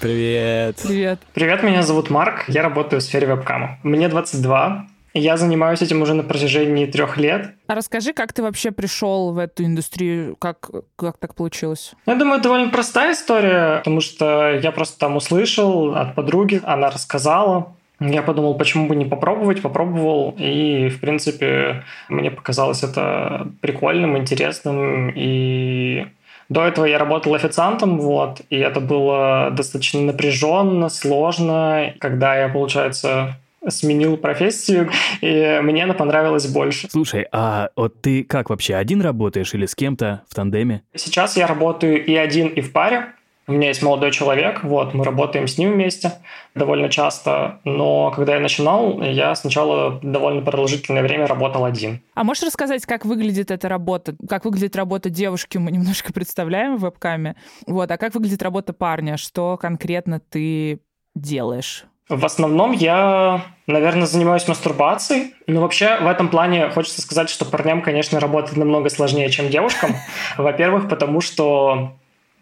Привет. Привет. Привет, меня зовут Марк, я работаю в сфере вебкама. Мне 22, Я занимаюсь этим уже на протяжении трех лет. А расскажи, как ты вообще пришел в эту индустрию? Как, как так получилось? Я думаю, довольно простая история, потому что я просто там услышал от подруги, она рассказала, я подумал, почему бы не попробовать, попробовал, и, в принципе, мне показалось это прикольным, интересным, и до этого я работал официантом, вот, и это было достаточно напряженно, сложно, когда я, получается, сменил профессию, *laughs* и мне она понравилась больше. Слушай, а вот ты как вообще, один работаешь или с кем-то в тандеме? Сейчас я работаю и один, и в паре. У меня есть молодой человек, вот, мы работаем с ним вместе довольно часто, но когда я начинал, я сначала довольно продолжительное время работал один. А можешь рассказать, как выглядит эта работа? Как выглядит работа девушки, мы немножко представляем в вебкаме, вот, а как выглядит работа парня? Что конкретно ты делаешь? В основном я, наверное, занимаюсь мастурбацией. Но вообще в этом плане хочется сказать, что парням, конечно, работать намного сложнее, чем девушкам. *laughs* Во-первых, потому что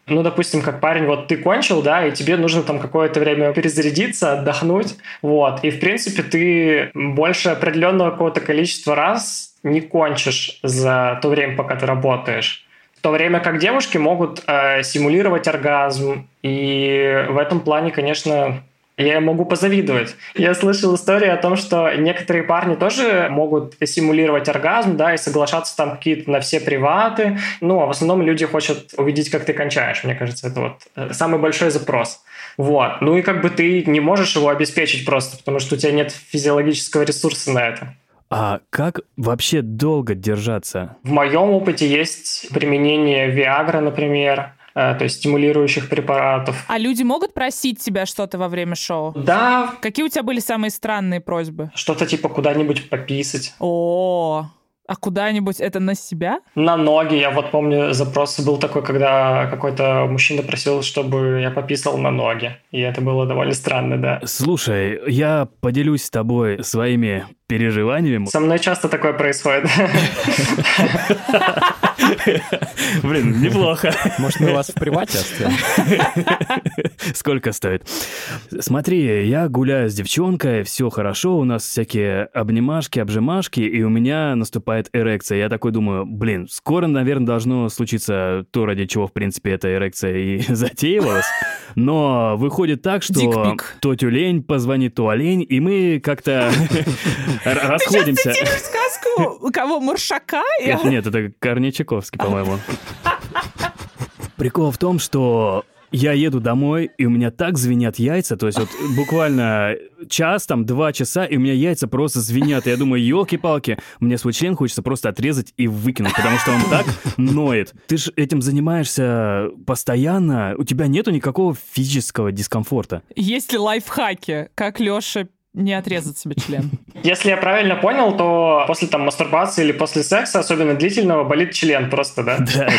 ну, допустим, как парень, вот ты кончил, да, и тебе нужно там какое-то время перезарядиться, отдохнуть, вот, и, в принципе, ты больше определенного какого-то количества раз не кончишь за то время, пока ты работаешь. В то время как девушки могут э, симулировать оргазм, и в этом плане, конечно, я могу позавидовать. Я слышал историю о том, что некоторые парни тоже могут симулировать оргазм, да, и соглашаться там какие-то на все приваты. Ну, а в основном люди хотят увидеть, как ты кончаешь. Мне кажется, это вот э, самый большой запрос. Вот. Ну и как бы ты не можешь его обеспечить просто, потому что у тебя нет физиологического ресурса на это. А как вообще долго держаться? В моем опыте есть применение Viagra, например, то есть стимулирующих препаратов. А люди могут просить тебя что-то во время шоу? Да. Какие у тебя были самые странные просьбы? Что-то типа куда-нибудь пописать. О, а куда-нибудь это на себя? На ноги. Я вот помню, запрос был такой, когда какой-то мужчина просил, чтобы я пописал на ноги. И это было довольно странно, да. Слушай, я поделюсь с тобой своими переживаниями. Со мной часто такое происходит. Блин, неплохо. Может, мы вас в привате оставим? Сколько стоит? Смотри, я гуляю с девчонкой, все хорошо, у нас всякие обнимашки, обжимашки, и у меня наступает эрекция. Я такой думаю, блин, скоро, наверное, должно случиться то, ради чего, в принципе, эта эрекция и *laughs* затеивалась. Но выходит так, что то тюлень позвонит, то олень, и мы как-то расходимся. Ты сказку? Кого, Маршака? Нет, это Корней Чайковский, по-моему. Прикол в том, что я еду домой, и у меня так звенят яйца, то есть вот буквально час, там, два часа, и у меня яйца просто звенят. И я думаю, елки-палки, мне свой член хочется просто отрезать и выкинуть, потому что он так ноет. Ты же этим занимаешься постоянно, у тебя нету никакого физического дискомфорта. Есть ли лайфхаки, как Леша не отрезать себе член. Если я правильно понял, то после там мастурбации или после секса, особенно длительного, болит член просто, да? Да. *laughs*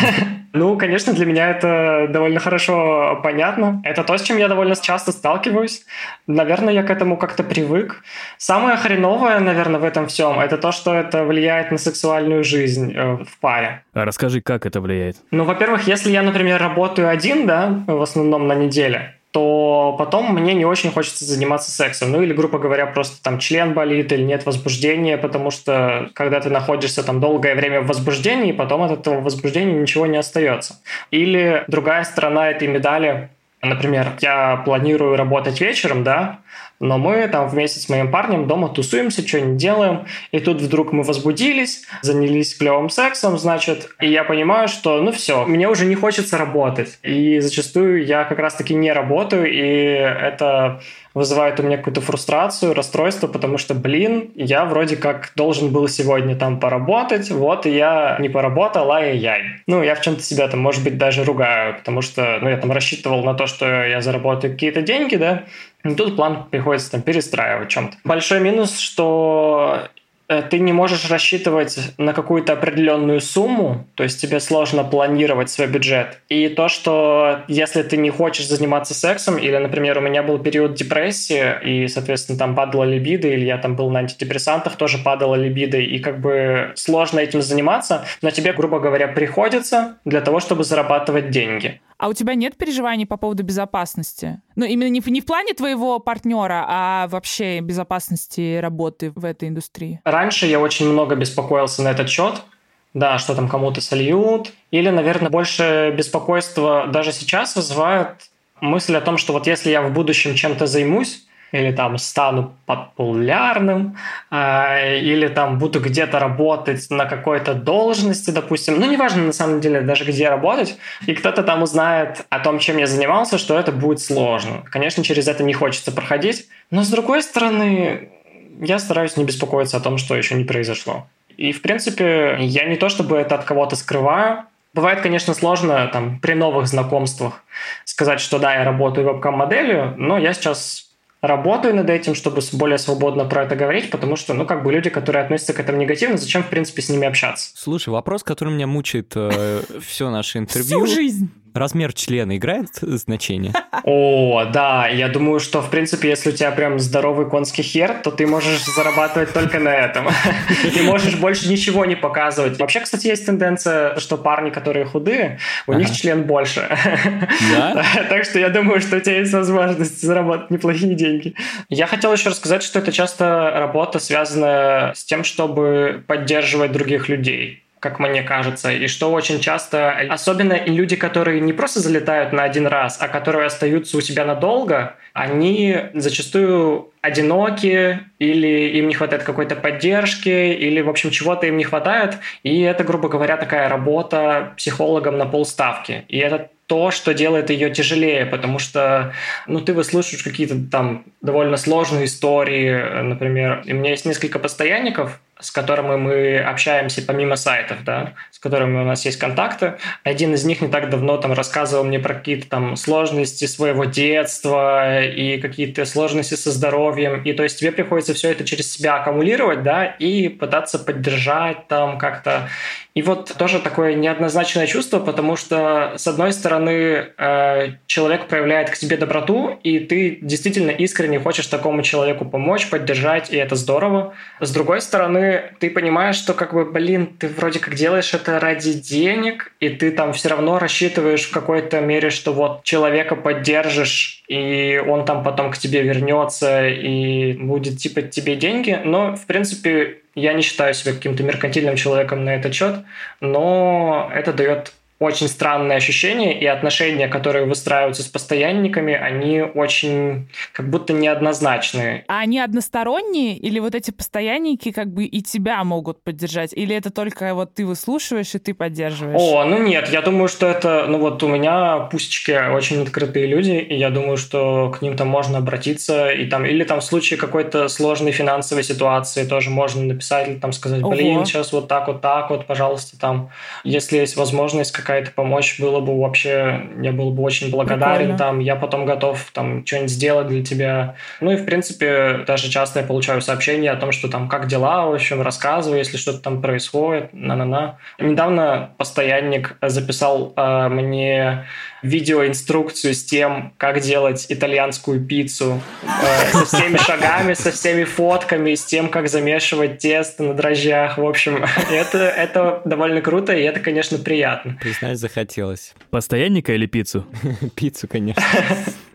Ну, конечно, для меня это довольно хорошо понятно. Это то, с чем я довольно часто сталкиваюсь. Наверное, я к этому как-то привык. Самое хреновое, наверное, в этом всем, это то, что это влияет на сексуальную жизнь э, в паре. А расскажи, как это влияет? Ну, во-первых, если я, например, работаю один, да, в основном на неделе, то потом мне не очень хочется заниматься сексом. Ну или, грубо говоря, просто там член болит или нет возбуждения, потому что когда ты находишься там долгое время в возбуждении, потом от этого возбуждения ничего не остается. Или другая сторона этой медали, например, я планирую работать вечером, да, но мы там вместе с моим парнем дома тусуемся, что-нибудь делаем, и тут вдруг мы возбудились, занялись клевым сексом, значит, и я понимаю, что, ну все, мне уже не хочется работать. И зачастую я как раз-таки не работаю, и это вызывает у меня какую-то фрустрацию, расстройство, потому что, блин, я вроде как должен был сегодня там поработать, вот и я не поработал, ай-яй-яй. Ну, я в чем-то себя там, может быть, даже ругаю, потому что, ну, я там рассчитывал на то, что я заработаю какие-то деньги, да, и тут план приходится там перестраивать чем-то. Большой минус, что Э, ты не можешь рассчитывать на какую-то определенную сумму, то есть тебе сложно планировать свой бюджет. И то, что если ты не хочешь заниматься сексом, или, например, у меня был период депрессии, и, соответственно, там падала либидо, или я там был на антидепрессантах, тоже падала либидо, и как бы сложно этим заниматься, но тебе, грубо говоря, приходится для того, чтобы зарабатывать деньги. А у тебя нет переживаний по поводу безопасности? Ну, именно не, не в плане твоего партнера, а вообще безопасности работы в этой индустрии. Раньше я очень много беспокоился на этот счет, да, что там кому-то сольют. Или, наверное, больше беспокойства даже сейчас вызывает мысль о том, что вот если я в будущем чем-то займусь, или там стану популярным, э, или там буду где-то работать на какой-то должности, допустим, ну, неважно на самом деле даже где работать, и кто-то там узнает о том, чем я занимался, что это будет сложно. Конечно, через это не хочется проходить, но с другой стороны, я стараюсь не беспокоиться о том, что еще не произошло. И, в принципе, я не то чтобы это от кого-то скрываю. Бывает, конечно, сложно там при новых знакомствах сказать, что да, я работаю вебкам-моделью, но я сейчас работаю над этим, чтобы более свободно про это говорить, потому что, ну, как бы люди, которые относятся к этому негативно, зачем, в принципе, с ними общаться? Слушай, вопрос, который меня мучает э, все наше интервью. Всю жизнь. Размер члена играет значение? О, да, я думаю, что, в принципе, если у тебя прям здоровый конский хер, то ты можешь зарабатывать только на этом. *laughs* Ты можешь больше ничего не показывать. Вообще, кстати, есть тенденция, что парни, которые худые, у них член больше. *laughs* Так что я думаю, что у тебя есть возможность заработать неплохие деньги. Я хотел еще рассказать, что это часто работа, связанная с тем, чтобы поддерживать других людей как мне кажется, и что очень часто, особенно люди, которые не просто залетают на один раз, а которые остаются у себя надолго, они зачастую одиноки, или им не хватает какой-то поддержки, или, в общем, чего-то им не хватает, и это, грубо говоря, такая работа психологом на полставки. И это то, что делает ее тяжелее, потому что, ну, ты выслушиваешь какие-то там довольно сложные истории, например, у меня есть несколько постоянников, с которыми мы общаемся помимо сайтов, да, с которыми у нас есть контакты. Один из них не так давно там рассказывал мне про какие-то там сложности своего детства и какие-то сложности со здоровьем. И то есть тебе приходится все это через себя аккумулировать, да, и пытаться поддержать там как-то. И вот тоже такое неоднозначное чувство, потому что, с одной стороны, э, человек проявляет к тебе доброту, и ты действительно искренне хочешь такому человеку помочь, поддержать, и это здорово. С другой стороны, ты понимаешь, что как бы, блин, ты вроде как делаешь это ради денег, и ты там все равно рассчитываешь в какой-то мере, что вот человека поддержишь, и он там потом к тебе вернется и будет типа тебе деньги. Но, в принципе, я не считаю себя каким-то меркантильным человеком на этот счет, но это дает очень странное ощущение, и отношения, которые выстраиваются с постоянниками, они очень как будто неоднозначные. А они односторонние, или вот эти постоянники как бы и тебя могут поддержать? Или это только вот ты выслушиваешь и ты поддерживаешь? О, ну нет, я думаю, что это, ну вот у меня пусечки очень открытые люди, и я думаю, что к ним там можно обратиться, и там, или там в случае какой-то сложной финансовой ситуации тоже можно написать, или там сказать, блин, Ого. сейчас вот так, вот так, вот, пожалуйста, там, если есть возможность, как какая-то помощь, было бы вообще, я был бы очень благодарен, Прикольно. там, я потом готов там что-нибудь сделать для тебя. Ну и, в принципе, даже часто я получаю сообщения о том, что там, как дела, в общем, рассказываю, если что-то там происходит, на-на-на. Недавно постоянник записал э, мне видеоинструкцию с тем, как делать итальянскую пиццу, э, со всеми шагами, со всеми фотками, с тем, как замешивать тесто на дрожжах. В общем, *laughs* это, это довольно круто, и это, конечно, приятно. Признать захотелось. Постоянника или пиццу? *laughs* Пиццу, конечно. *laughs*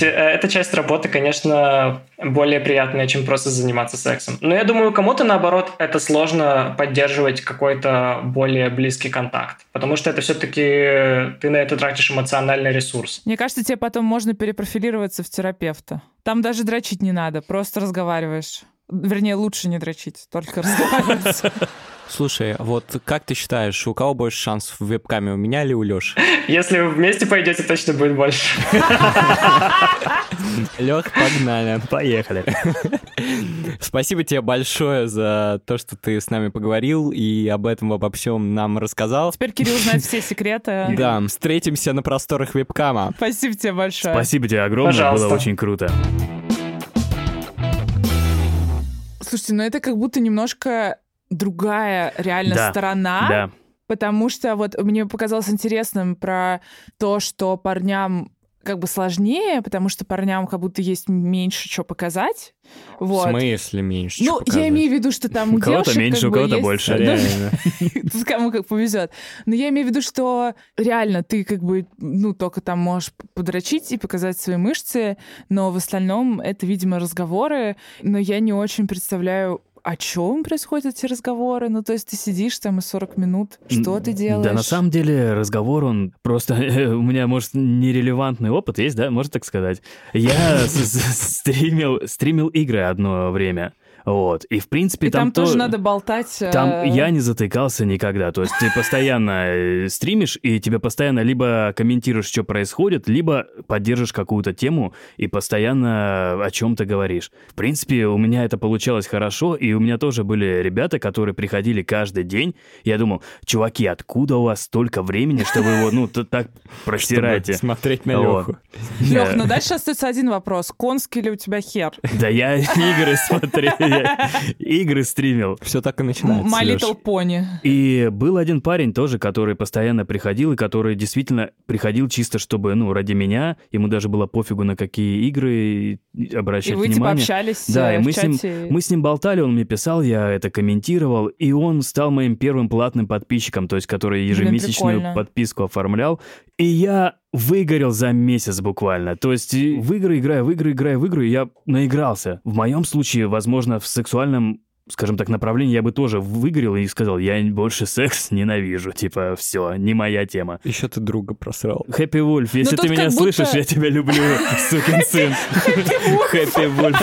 Э, эта часть работы, конечно, более приятная, чем просто заниматься сексом. Но я думаю, кому-то, наоборот, это сложно поддерживать какой-то более близкий контакт, потому что это все-таки ты на это тратишь эмоциональный ресурс. Мне кажется, тебе потом можно перепрофилироваться в терапевта. Там даже дрочить не надо, просто разговариваешь. Вернее, лучше не дрочить, только разговаривать. *laughs* Слушай, вот как ты считаешь, у кого больше шансов в вебкаме, у меня или у Лёши? Если вы вместе пойдете, точно будет больше. Лех, погнали. Поехали. Спасибо тебе большое за то, что ты с нами поговорил и об этом, обо всем нам рассказал. Теперь Кирилл знает все секреты. Да, встретимся на просторах вебкама. Спасибо тебе большое. Спасибо тебе огромное, Пожалуйста. было очень круто. Слушайте, ну это как будто немножко другая реально Да, сторона. Да. Потому что вот мне показалось интересным про то, что парням как бы сложнее, потому что парням как будто есть меньше что показать. Вот. В смысле меньше? Ну, я имею в виду, что там у кого-то меньше, у кого-то больше. Реально. *laughs* Тут кому как повезет. Но я имею в виду, что реально ты как бы, ну, только там можешь подрочить и показать свои мышцы, но в остальном это, видимо, разговоры, но я не очень представляю, о чем происходят эти разговоры. Ну, то есть ты сидишь там и 40 минут, что ты делаешь? Да, на самом деле разговор, он просто... *laughs* У меня, может, нерелевантный опыт есть, да, можно так сказать. Я стримил, стримил игры одно время. Вот. И, в принципе, И там, то- тоже надо болтать. Там э, я не затыкался никогда. То есть ты постоянно э, стримишь, и тебе постоянно либо комментируешь, что происходит, либо поддержишь какую-то тему и постоянно о чем-то говоришь. В принципе, у меня это получалось хорошо, и у меня тоже были ребята, которые приходили каждый день. Я думал, чуваки, откуда у вас столько времени, что вы его, ну, так простираете? Чтобы смотреть на. Леху. Лёх, Э, ну дальше остается один вопрос. Конский ли у тебя хер? Да я *laughs* игры смотрел, я *laughs* игры стримил. Все так и начинается. My. Little Pony. И был один парень тоже, который постоянно приходил, и который действительно приходил чисто, чтобы, ну, ради меня, ему даже было пофигу на какие игры И обращать вы типа внимание. общались Да, э, и мы с, ним, мы с ним болтали, он мне писал, я это комментировал, и он стал моим первым платным подписчиком, то есть который ежемесячную прикольно. подписку оформлял. И я выгорел за месяц буквально. То есть в игры играю, в игры играю, в игры, я наигрался. В моем случае, возможно, в сексуальном скажем так, направлении я бы тоже выгорел и сказал, я больше секс ненавижу, типа, все, не моя тема. Еще ты друга просрал. Хэппи Вульф, если тут ты меня будто- слышишь, я тебя люблю, *laughs* сукин сын. Хэппи Вульф.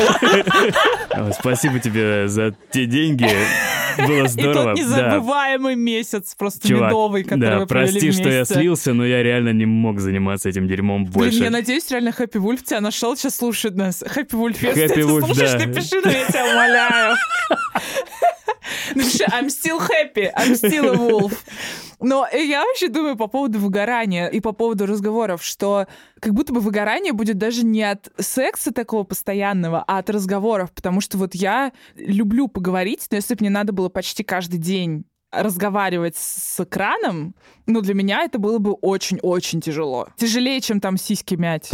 *laughs* Спасибо тебе за те деньги. Было И здорово. тот Да. незабываемый месяц, просто Чувак, медовый, который да, вы провели прости, что я вместе. слился, но я реально не мог заниматься этим дерьмом Блин, больше. я надеюсь, реально Хэппи Вульф тебя нашел, сейчас слушает нас. Хэппи Вульф, если ты Happy это Wolf, слушаешь, да. напиши нам, я тебя умоляю. *laughs* I'm still happy, I'm still a wolf. Но я вообще думаю по поводу выгорания и по поводу разговоров, что как будто бы выгорание будет даже не от секса такого постоянного, а от разговоров, потому что вот я люблю поговорить, но если бы мне надо было почти каждый день разговаривать с экраном, ну, для меня это было бы очень-очень тяжело. Тяжелее, чем там сиськи мять.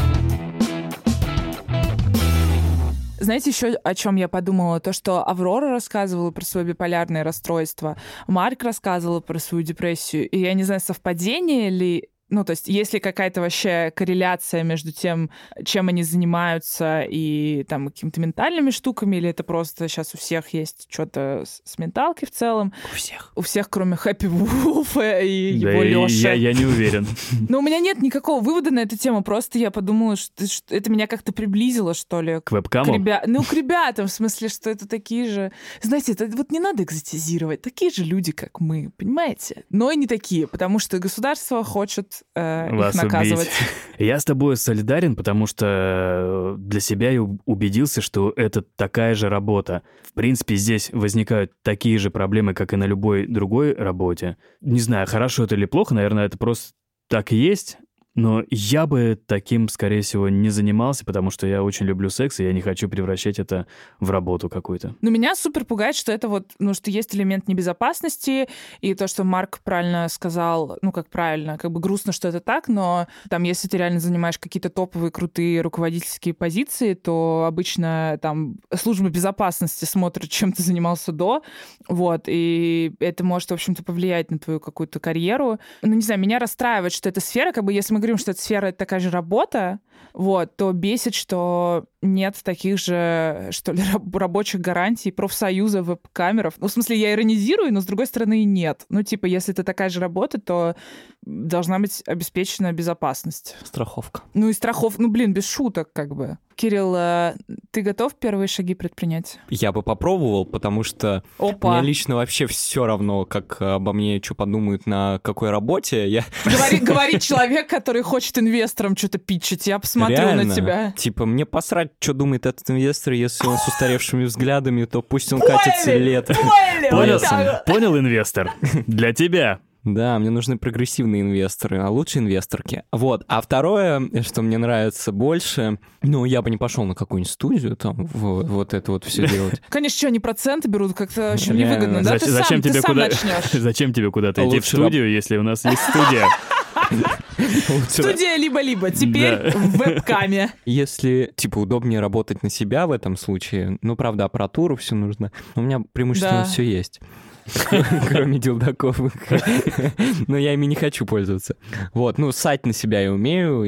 Знаете, еще о чем я подумала? То, что Аврора рассказывала про свое биполярное расстройство, Марк рассказывала про свою депрессию. И я не знаю, совпадение ли ну, то есть, есть ли какая-то вообще корреляция между тем, чем они занимаются, и там какими-то ментальными штуками, или это просто сейчас у всех есть что-то с, с менталкой в целом? У всех. У всех, кроме Хэппи Вулфа и Да его и Лёши. я, я не уверен. *laughs* Но у меня нет никакого вывода на эту тему. Просто я подумала, что, что это меня как-то приблизило, что ли, К к вебкаму? ребя- Ну, к ребятам, в смысле, что это такие же... Знаете, это вот не надо экзотизировать. Такие же люди, как мы, понимаете? Но и не такие, потому что государство хочет э, Вас их наказывать. убить. *laughs* Я с тобой солидарен, потому что для себя я убедился, что это такая же работа. В принципе, здесь возникают такие же проблемы, как и на любой другой работе. Не знаю, хорошо это или плохо, наверное, это просто так и есть. Но я бы таким, скорее всего, не занимался, потому что я очень люблю секс, и я не хочу превращать это в работу какую-то. Но меня супер пугает, что это вот, ну, что есть элемент небезопасности, и то, что Марк правильно сказал, ну, как правильно, как бы грустно, что это так, но там, если ты реально занимаешь какие-то топовые, крутые руководительские позиции, то обычно там служба безопасности смотрит, чем ты занимался до, вот, и это может, в общем-то, повлиять на твою какую-то карьеру. Ну, не знаю, меня расстраивает, что эта сфера, как бы, если мы говорим, что эта сфера — это такая же работа, вот, то бесит, что нет таких же, что ли, раб- рабочих гарантий профсоюза веб-камеров. Ну, в смысле, я иронизирую, но, с другой стороны, нет. Ну, типа, если это такая же работа, то должна быть обеспечена безопасность. Страховка. Ну, и страхов... Ну, блин, без шуток, как бы. Кирилл, э, ты готов первые шаги предпринять? Я бы попробовал, потому что Опа! мне лично вообще все равно, как обо мне что подумают на какой работе. Я Говорит, говорит человек, который хочет инвесторам что-то питчить. Я посмотрю реально, на тебя. Типа, мне посрать, что думает этот инвестор, если он с устаревшими взглядами, то пусть он катится Поняли, лето. Поняли, Понял, понял, инвестор? Для тебя. Да, мне нужны прогрессивные инвесторы, а лучше инвесторки. Вот. А второе, что мне нравится больше, ну, я бы не пошел на какую-нибудь студию там в- вот это вот все делать. *laughs* Конечно, что, они проценты берут как-то очень невыгодно, да? Зачем тебе куда... *laughs* Зачем тебе куда-то идти в студию, если у нас есть студия? *laughs* Студия либо-либо. Теперь в веб-каме. Если, типа, удобнее работать на себя в этом случае, ну, правда, аппаратуру все нужно, у меня преимущественно все есть. *laughs* Кроме дилдаков. *laughs* Но я ими не хочу пользоваться. Вот, ну, ссать на себя я умею.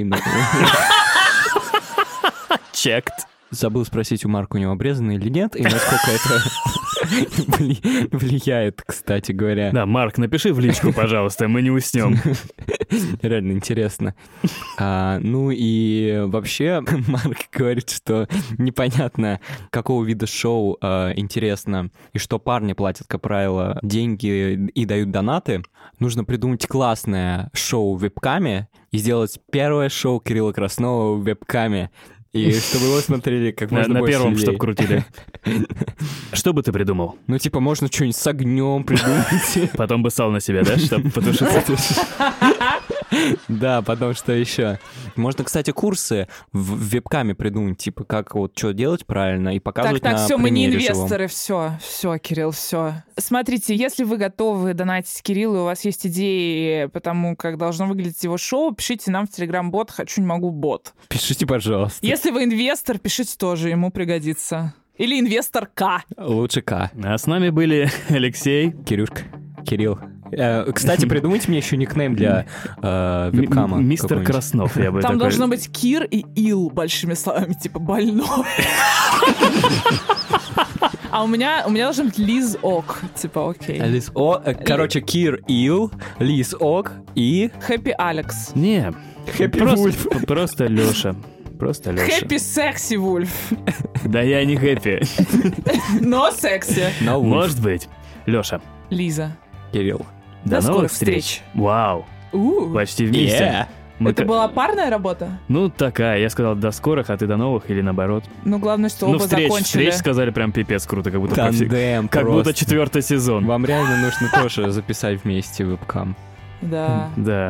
Чект. Забыл спросить у Марка, у него обрезано или нет, и насколько это влияет, кстати говоря. Да, Марк, напиши в личку, пожалуйста, мы не уснем. Реально интересно. А, ну и вообще *laughs* Марк говорит, что непонятно, какого вида шоу а, интересно, и что парни платят, как правило, деньги и дают донаты. Нужно придумать классное шоу в вебкаме и сделать первое шоу Кирилла Краснова в вебкаме. И чтобы его смотрели как можно на больше первом, людей. чтоб крутили. *laughs* Что бы ты придумал? Ну, типа, можно что-нибудь с огнем придумать. Потом бы сал на себя, да, чтобы потушиться? Да, потом что еще? Можно, кстати, курсы в вебкаме придумать, типа, как вот что делать правильно и Так, показывать так, на все, мы не инвесторы, все, все, Кирилл, все. Смотрите, если вы готовы донатить Кириллу, и у вас есть идеи по тому, как должно выглядеть его шоу, пишите нам в Телеграм-бот «Хочу, не могу, бот». Пишите, пожалуйста. Если вы инвестор, пишите тоже, ему пригодится. Или инвестор К. Лучше К. А с нами были *laughs* Алексей, Кирюшка. Кирилл. Э, Кстати, придумайте мне еще никнейм для э, вебкама. мистер. Краснов, я бы Там такой- должно быть Кир и Ил большими словами, типа больной. А у меня, у меня должен быть Лиз Ок, типа окей. Лиз О, э, короче, Кир Ил, Лиз Ок и Хэппи Алекс. Не, Хэппи просто, просто Леша. Просто Леша. Хэппи секси Вульф. Да я не хэппи. *laughs* Но секси. Wolf. Может быть. Леша, Лиза. Кирилл. До, До новых скорых встреч. встреч. Вау, У, почти вместе. Yeah. Мы Это ка- была парная работа? Ну, такая. Я сказал до скорых, а ты до новых или наоборот. Ну, главное, что ну, оба встреч, закончили. встреч сказали прям пипец круто, как будто Тандем Как будто просто. четвертый сезон. Вам реально нужно тоже записать вместе вебкам. Да. Да.